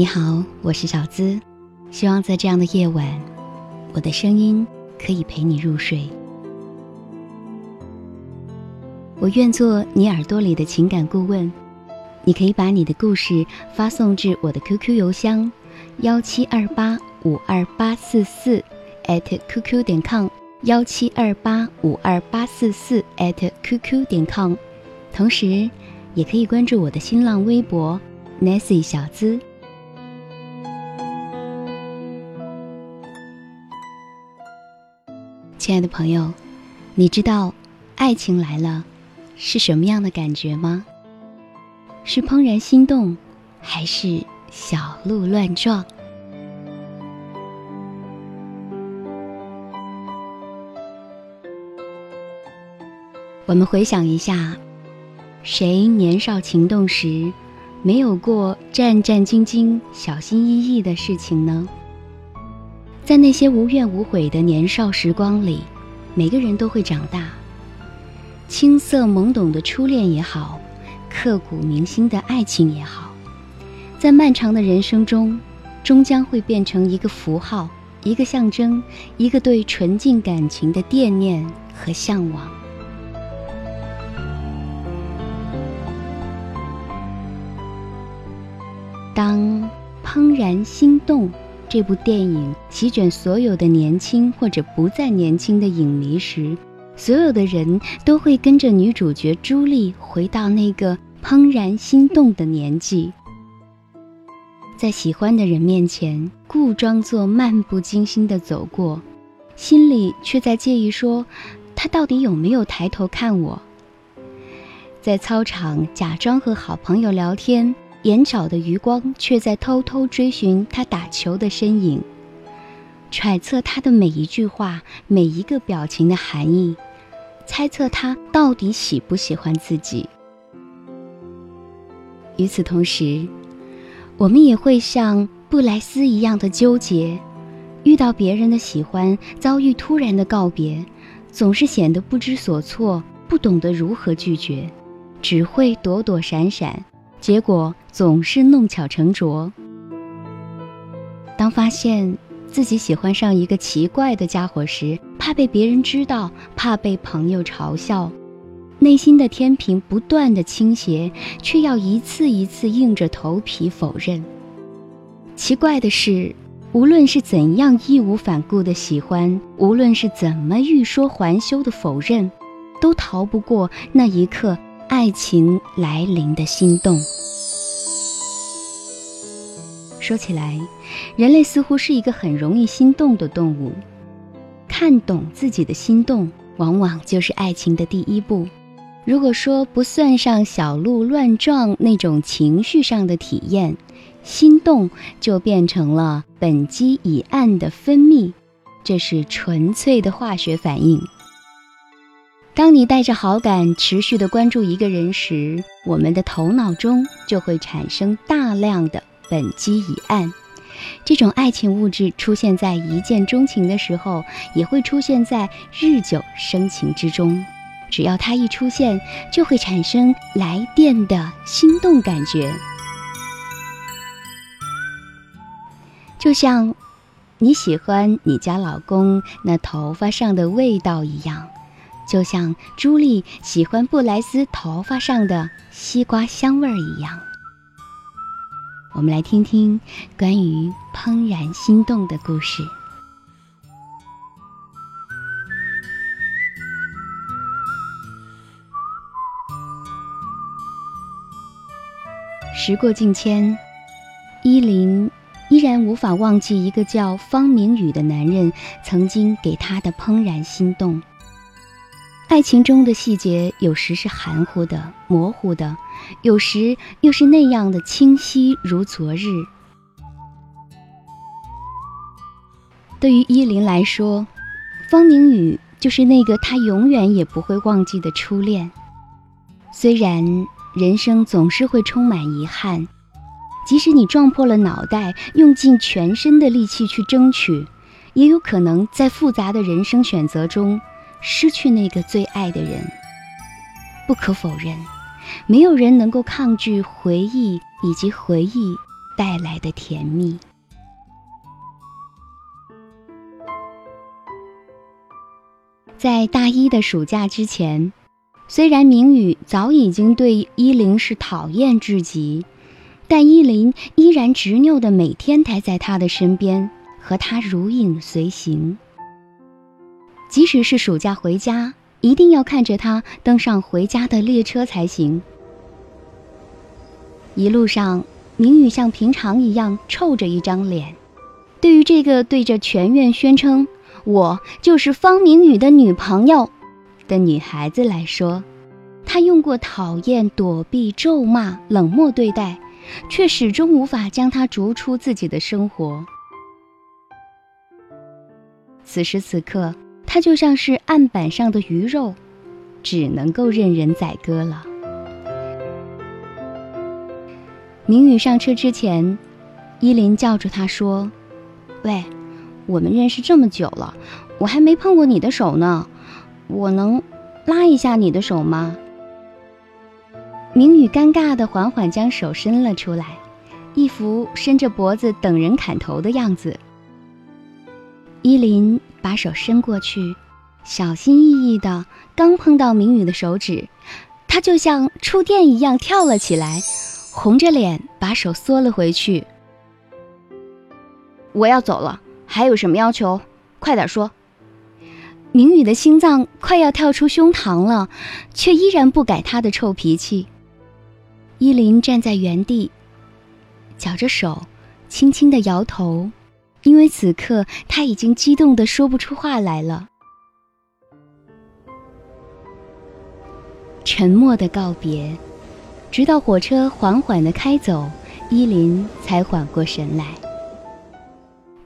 你好，我是小资，希望在这样的夜晚，我的声音可以陪你入睡。我愿做你耳朵里的情感顾问，你可以把你的故事发送至我的 QQ 邮箱幺七二八五二八四四 @QQ 点 com 幺七二八五二八四四 @QQ 点 com，同时也可以关注我的新浪微博 Nancy 小资。亲爱的朋友，你知道爱情来了是什么样的感觉吗？是怦然心动，还是小鹿乱撞？我们回想一下，谁年少情动时没有过战战兢兢、小心翼翼的事情呢？在那些无怨无悔的年少时光里，每个人都会长大。青涩懵懂的初恋也好，刻骨铭心的爱情也好，在漫长的人生中，终将会变成一个符号，一个象征，一个对纯净感情的惦念和向往。当怦然心动。这部电影席卷所有的年轻或者不再年轻的影迷时，所有的人都会跟着女主角朱莉回到那个怦然心动的年纪，在喜欢的人面前故装作漫不经心的走过，心里却在介意说他到底有没有抬头看我。在操场假装和好朋友聊天。眼角的余光却在偷偷追寻他打球的身影，揣测他的每一句话、每一个表情的含义，猜测他到底喜不喜欢自己。与此同时，我们也会像布莱斯一样的纠结：遇到别人的喜欢，遭遇突然的告别，总是显得不知所措，不懂得如何拒绝，只会躲躲闪闪。结果总是弄巧成拙。当发现自己喜欢上一个奇怪的家伙时，怕被别人知道，怕被朋友嘲笑，内心的天平不断的倾斜，却要一次一次硬着头皮否认。奇怪的是，无论是怎样义无反顾的喜欢，无论是怎么欲说还休的否认，都逃不过那一刻。爱情来临的心动。说起来，人类似乎是一个很容易心动的动物。看懂自己的心动，往往就是爱情的第一步。如果说不算上小鹿乱撞那种情绪上的体验，心动就变成了苯基乙胺的分泌，这是纯粹的化学反应。当你带着好感持续的关注一个人时，我们的头脑中就会产生大量的苯基乙胺。这种爱情物质出现在一见钟情的时候，也会出现在日久生情之中。只要它一出现，就会产生来电的心动感觉，就像你喜欢你家老公那头发上的味道一样。就像朱莉喜欢布莱斯头发上的西瓜香味儿一样，我们来听听关于怦然心动的故事。时过境迁，依林依然无法忘记一个叫方明宇的男人曾经给她的怦然心动。爱情中的细节有时是含糊的、模糊的，有时又是那样的清晰如昨日。对于依林来说，方明宇就是那个他永远也不会忘记的初恋。虽然人生总是会充满遗憾，即使你撞破了脑袋，用尽全身的力气去争取，也有可能在复杂的人生选择中。失去那个最爱的人，不可否认，没有人能够抗拒回忆以及回忆带来的甜蜜。在大一的暑假之前，虽然明宇早已经对依林是讨厌至极，但依林依然执拗的每天待在他的身边，和他如影随形。即使是暑假回家，一定要看着他登上回家的列车才行。一路上，明宇像平常一样臭着一张脸。对于这个对着全院宣称“我就是方明宇的女朋友”的女孩子来说，她用过讨厌、躲避、咒骂、冷漠对待，却始终无法将他逐出自己的生活。此时此刻。他就像是案板上的鱼肉，只能够任人宰割了。明宇上车之前，依林叫住他说：“喂，我们认识这么久了，我还没碰过你的手呢，我能拉一下你的手吗？”明宇尴尬的缓缓将手伸了出来，一副伸着脖子等人砍头的样子。依林。把手伸过去，小心翼翼的，刚碰到明宇的手指，他就像触电一样跳了起来，红着脸把手缩了回去。我要走了，还有什么要求？快点说。明宇的心脏快要跳出胸膛了，却依然不改他的臭脾气。依林站在原地，绞着手，轻轻的摇头。因为此刻他已经激动的说不出话来了。沉默的告别，直到火车缓缓的开走，依林才缓过神来。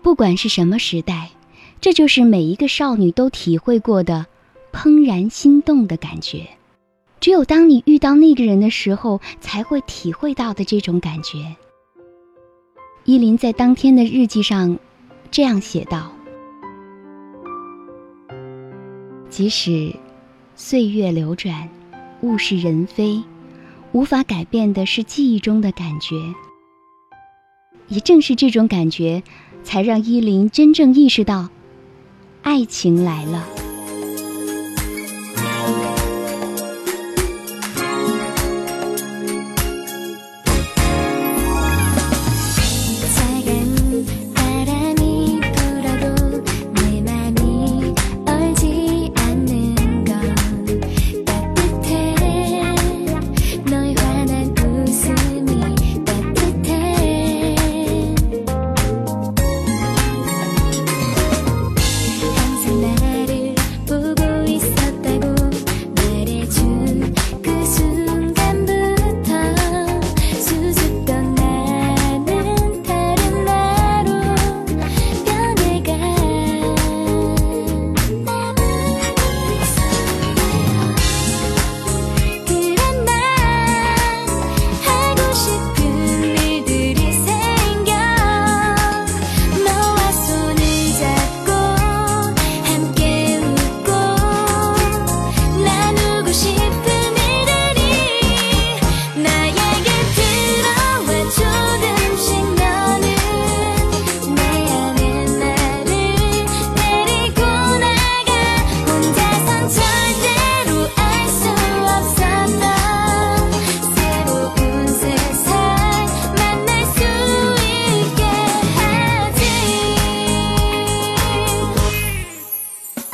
不管是什么时代，这就是每一个少女都体会过的怦然心动的感觉。只有当你遇到那个人的时候，才会体会到的这种感觉。依林在当天的日记上这样写道：“即使岁月流转，物是人非，无法改变的是记忆中的感觉。也正是这种感觉，才让依林真正意识到，爱情来了。”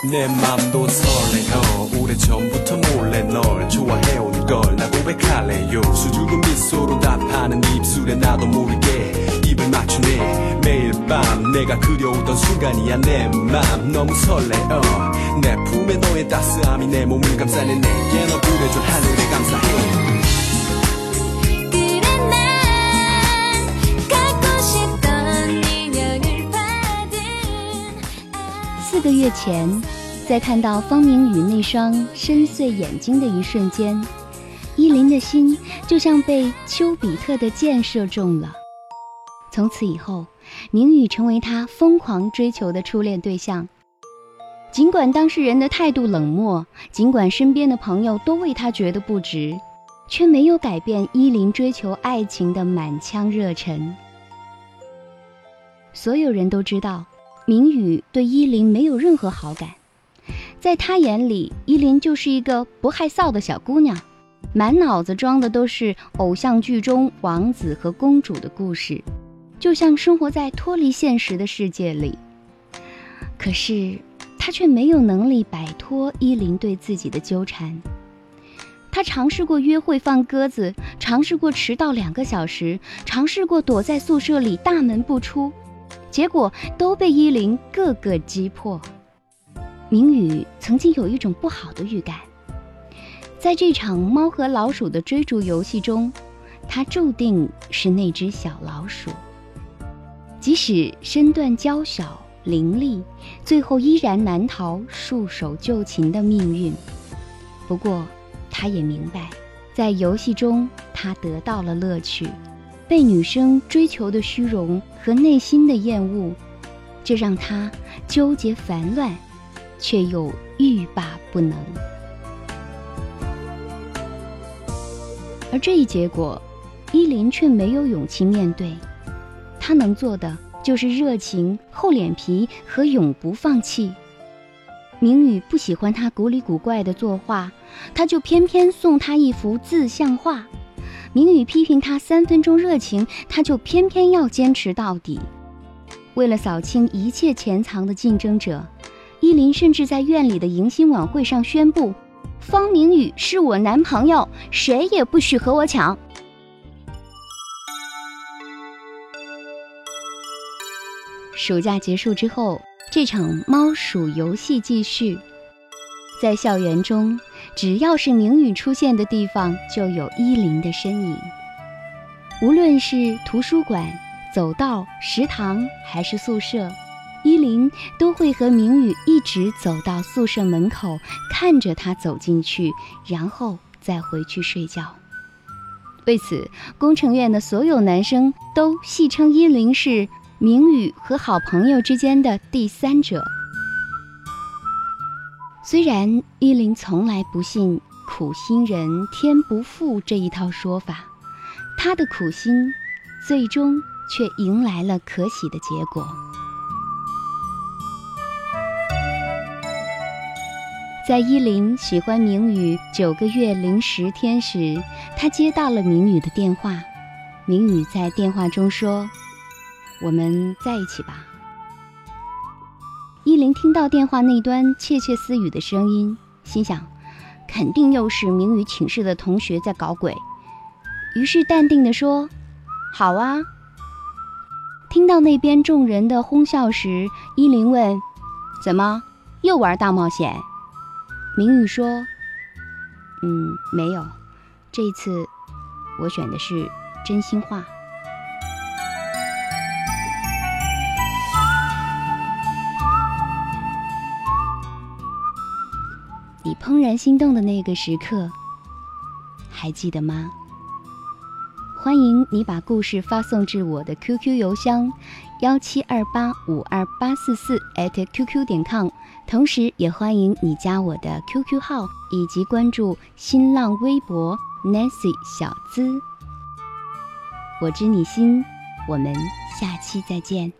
내 맘도 설레어 오래전부터 몰래 널 좋아해오는 걸나 고백할래요. 수줍은 미소로 답하는 입술에 나도 모르게 입을 맞추네. 매일 밤 내가 그려오던 순간이야 내 맘. 너무 설레어. 내 품에 너의 따스함이 내 몸을 감싸네. 내게 너 그려준 하늘에 감사해 四个月前，在看到方明宇那双深邃眼睛的一瞬间，依林的心就像被丘比特的箭射中了。从此以后，明宇成为他疯狂追求的初恋对象。尽管当事人的态度冷漠，尽管身边的朋友都为他觉得不值，却没有改变依林追求爱情的满腔热忱。所有人都知道。明宇对依林没有任何好感，在他眼里，依林就是一个不害臊的小姑娘，满脑子装的都是偶像剧中王子和公主的故事，就像生活在脱离现实的世界里。可是他却没有能力摆脱依林对自己的纠缠。他尝试过约会放鸽子，尝试过迟到两个小时，尝试过躲在宿舍里大门不出。结果都被依林个个击破。明宇曾经有一种不好的预感，在这场猫和老鼠的追逐游戏中，他注定是那只小老鼠。即使身段娇小伶俐，最后依然难逃束手就擒的命运。不过，他也明白，在游戏中他得到了乐趣。被女生追求的虚荣和内心的厌恶，这让他纠结烦乱，却又欲罢不能。而这一结果，依林却没有勇气面对。他能做的就是热情、厚脸皮和永不放弃。明宇不喜欢他古里古怪的作画，他就偏偏送他一幅自像画。明宇批评他三分钟热情，他就偏偏要坚持到底。为了扫清一切潜藏的竞争者，依林甚至在院里的迎新晚会上宣布：“方明宇是我男朋友，谁也不许和我抢。”暑假结束之后，这场猫鼠游戏继续。在校园中，只要是明宇出现的地方，就有依林的身影。无论是图书馆、走道、食堂，还是宿舍，依林都会和明宇一直走到宿舍门口，看着他走进去，然后再回去睡觉。为此，工程院的所有男生都戏称依林是明宇和好朋友之间的第三者。虽然依林从来不信“苦心人天不负”这一套说法，他的苦心最终却迎来了可喜的结果。在依林喜欢明宇九个月零十天时，他接到了明宇的电话。明宇在电话中说：“我们在一起吧。”依琳听到电话那端窃窃私语的声音，心想，肯定又是明宇寝室的同学在搞鬼，于是淡定地说：“好啊。”听到那边众人的哄笑时，依琳问：“怎么又玩大冒险？”明宇说：“嗯，没有，这一次我选的是真心话。”怦然心动的那个时刻，还记得吗？欢迎你把故事发送至我的 QQ 邮箱幺七二八五二八四四 @QQ 点 com，同时也欢迎你加我的 QQ 号以及关注新浪微博 Nancy 小资。我知你心，我们下期再见。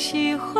喜欢